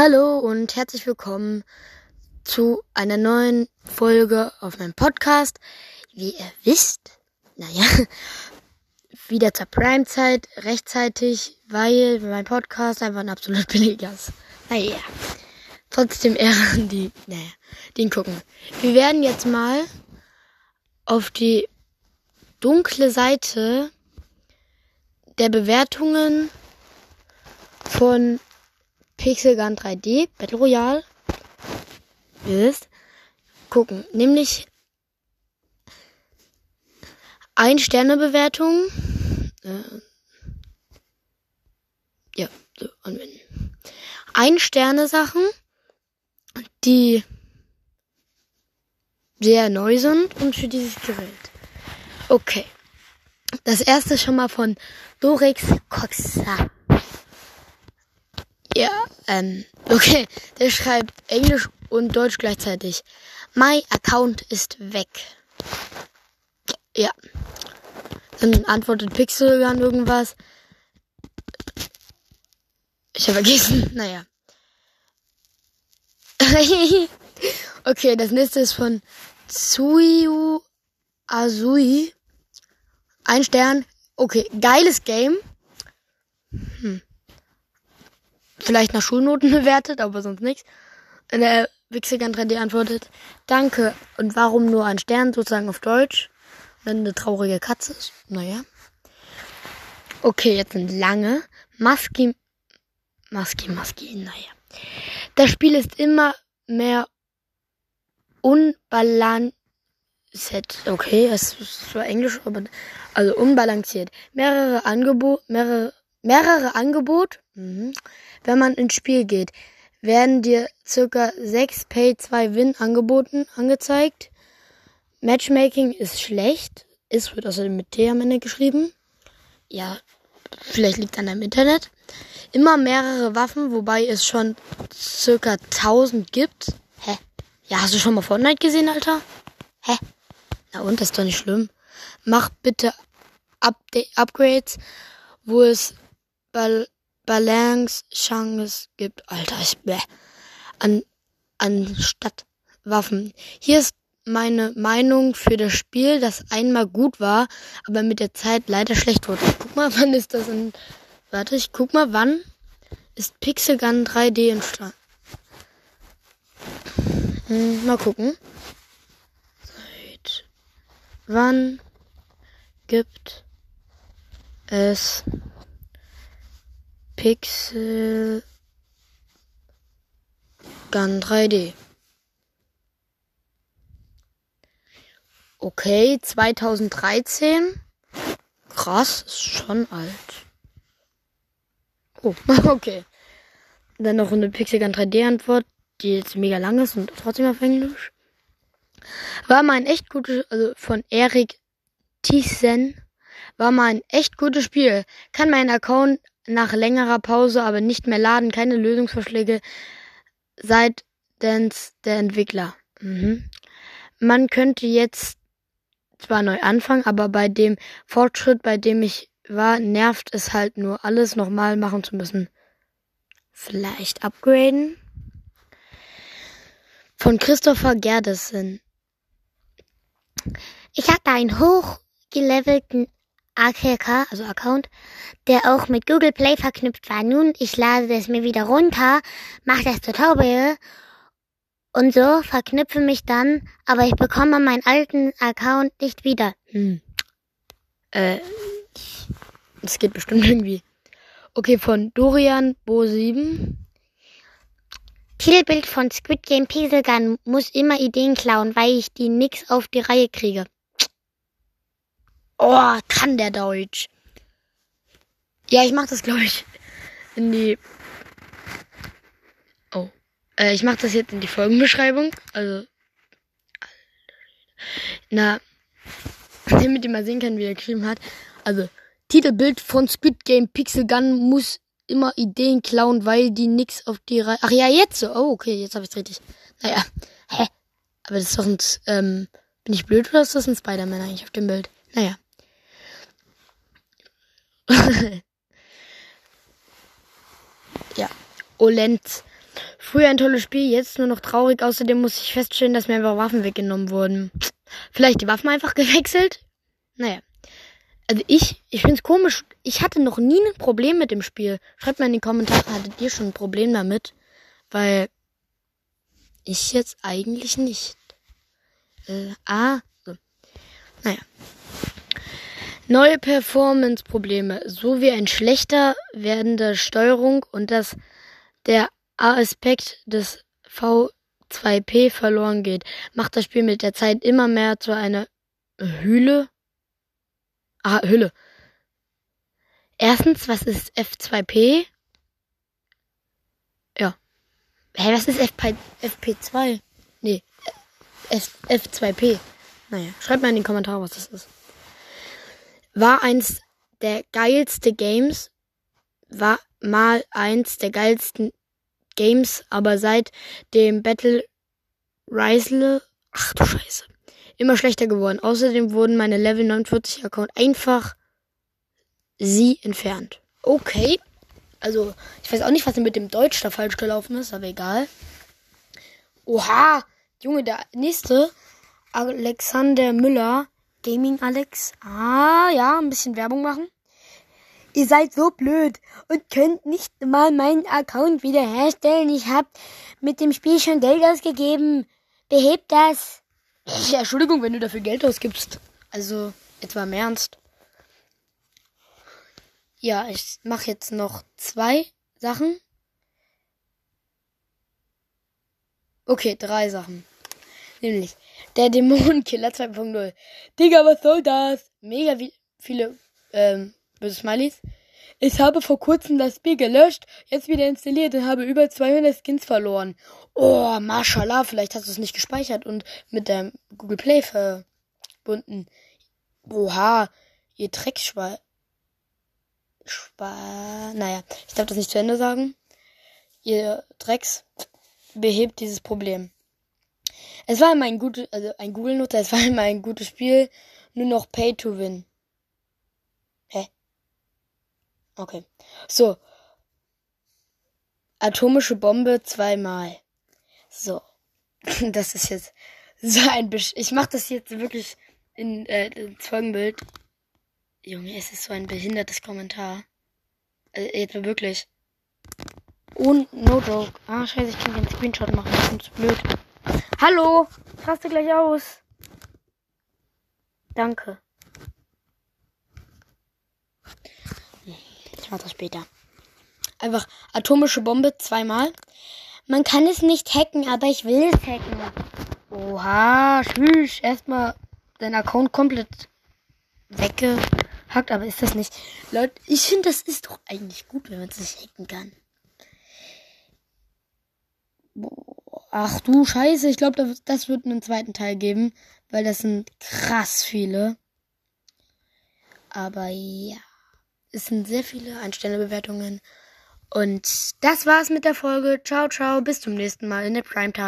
Hallo und herzlich willkommen zu einer neuen Folge auf meinem Podcast. Wie ihr wisst, naja, wieder zur Primezeit, rechtzeitig, weil mein Podcast einfach ein absolut billiger ist. Naja, trotzdem eher die, naja, den gucken. Wir werden jetzt mal auf die dunkle Seite der Bewertungen von Pixel Gun 3D Battle Royale ist gucken, nämlich ein Sterne Bewertung äh, ja, so anwenden. Ein Sterne Sachen, die sehr neu sind und für dieses Gerät. Okay. Das erste schon mal von Dorix Coxa. Ja, ähm, okay. Der schreibt Englisch und Deutsch gleichzeitig. My Account ist weg. Ja. Dann antwortet Pixel an irgendwas. Ich habe vergessen. Naja. okay, das nächste ist von Tsuyu Azui. Ein Stern. Okay, geiles Game. Hm. Vielleicht nach Schulnoten bewertet, aber sonst nichts. Der Wixigan 3D antwortet, danke. Und warum nur ein Stern, sozusagen auf Deutsch? Wenn eine traurige Katze ist. Naja. Okay, jetzt sind lange. Maski, Maski, Maski, naja. Das Spiel ist immer mehr unbalanciert. Okay, es ist zwar Englisch, aber also unbalanciert. Mehrere Angebot, mehrere, mehrere Angebot, mhm. wenn man ins Spiel geht, werden dir circa 6 Pay 2 Win angeboten, angezeigt. Matchmaking ist schlecht. Ist wird außerdem mit T am Ende geschrieben. Ja, vielleicht liegt an deinem Internet. Immer mehrere Waffen, wobei es schon circa 1000 gibt. Hä? Ja, hast du schon mal Fortnite gesehen, Alter? Hä? Na und, das ist doch nicht schlimm. Mach bitte Update Upgrades, wo es Bal Balance Chance gibt. Alter, ich bäh. An, anstatt Waffen. Hier ist meine Meinung für das Spiel, das einmal gut war, aber mit der Zeit leider schlecht wurde. Guck mal, wann ist das in. Warte, ich guck mal, wann ist Pixel Gun 3D entstanden? Hm, mal gucken. Seit wann gibt es Pixel Gun 3D? Okay, 2013. Krass, ist schon alt. Oh, okay. Dann noch eine Pixel Gun 3D Antwort, die jetzt mega lang ist und trotzdem auf Englisch. War mal ein echt gutes, also von Erik Thyssen, war mal ein echt gutes Spiel. Kann mein Account nach längerer Pause aber nicht mehr laden, keine Lösungsvorschläge seitens der Entwickler. Mhm. Man könnte jetzt zwar neu anfangen, aber bei dem Fortschritt, bei dem ich war, nervt es halt nur, alles nochmal machen zu müssen. Vielleicht upgraden? Von Christopher Gerdessen. Ich hatte einen hochgelevelten AKK, also Account, der auch mit Google Play verknüpft war. Nun, ich lade es mir wieder runter, mache das Tutorial und so verknüpfe mich dann, aber ich bekomme meinen alten Account nicht wieder. Hm. Äh, das geht bestimmt irgendwie. Okay, von Dorian Bo 7. Titelbild von Squid Game Pixel Gun muss immer Ideen klauen, weil ich die nix auf die Reihe kriege. Oh, kann der Deutsch. Ja, ich mach das, glaube ich, in die. Oh. Äh, ich mach das jetzt in die Folgenbeschreibung. Also. Na. Damit ihr mal sehen kann, wie er geschrieben hat. Also, Titelbild von Squid Game Pixel Gun muss immer Ideen klauen, weil die nix auf die Reihe. Ach ja, jetzt so. Oh, okay, jetzt habe ich's richtig. Naja. Hä? Aber das ist doch ein. Ähm, bin ich blöd oder ist das ein Spider-Man eigentlich auf dem Bild? Naja. ja. Olenz. Früher ein tolles Spiel, jetzt nur noch traurig. Außerdem muss ich feststellen, dass mir einfach Waffen weggenommen wurden. Vielleicht die Waffen einfach gewechselt? Naja. Also ich, ich find's komisch. Ich hatte noch nie ein Problem mit dem Spiel. Schreibt mal in die Kommentare, hattet ihr schon ein Problem damit? Weil ich jetzt eigentlich nicht. Äh, ah, so. Naja. Neue Performance-Probleme sowie ein schlechter werdender Steuerung und dass der Aspekt des V2P verloren geht, macht das Spiel mit der Zeit immer mehr zu einer Hülle. Ah, Hülle. Erstens, was ist F2P? Ja. Hä, was ist FP, FP2? Nee, F, F2P. Naja, schreibt mal in die Kommentare, was das ist. War eins der geilste Games, war mal eins der geilsten Games, aber seit dem Battle Risle, ach du Scheiße, immer schlechter geworden. Außerdem wurden meine Level 49 Account einfach sie entfernt. Okay. Also, ich weiß auch nicht, was mit dem Deutsch da falsch gelaufen ist, aber egal. Oha! Junge, der nächste. Alexander Müller. Gaming Alex. Ah, ja, ein bisschen Werbung machen. Ihr seid so blöd und könnt nicht mal meinen Account wiederherstellen. Ich hab mit dem Spiel schon Geld ausgegeben. Behebt das. Ja, Entschuldigung, wenn du dafür Geld ausgibst. Also, mal im Ernst. Ja, ich mache jetzt noch zwei Sachen. Okay, drei Sachen. Nämlich der Dämonenkiller 2.0. Digga, was soll das? Mega wie viele ähm, böse Smileys. Ich habe vor kurzem das Spiel gelöscht, jetzt wieder installiert und habe über 200 Skins verloren. Oh, mashallah, vielleicht hast du es nicht gespeichert und mit dem Google Play verbunden. Oha, ihr Dreckschwein. Spa naja, ich darf das nicht zu Ende sagen. Ihr Drecks behebt dieses Problem. Es war immer ein gutes, also ein Google-Nutzer, es war immer ein gutes Spiel, nur noch Pay to Win. Hä? Okay. So. Atomische Bombe zweimal. So. Das ist jetzt so ein Besch Ich mach das jetzt wirklich in, äh, ins Folgenbild. Junge, es ist so ein behindertes Kommentar. Äh, jetzt wirklich. Und no joke. Ah, scheiße, ich kann keinen Screenshot machen. Das ist blöd. Hallo, ich raste gleich aus. Danke. Ich mach das später. Einfach atomische Bombe zweimal. Man kann es nicht hacken, aber ich will es hacken. Oha, tschüss. Erstmal dein Account komplett weggehackt, aber ist das nicht. Leute, ich finde, das ist doch eigentlich gut, wenn man es nicht hacken kann. Ach du Scheiße, ich glaube, das, wird einen zweiten Teil geben, weil das sind krass viele. Aber ja, es sind sehr viele Einstellbewertungen. Und das war's mit der Folge. Ciao, ciao, bis zum nächsten Mal in der Primetime.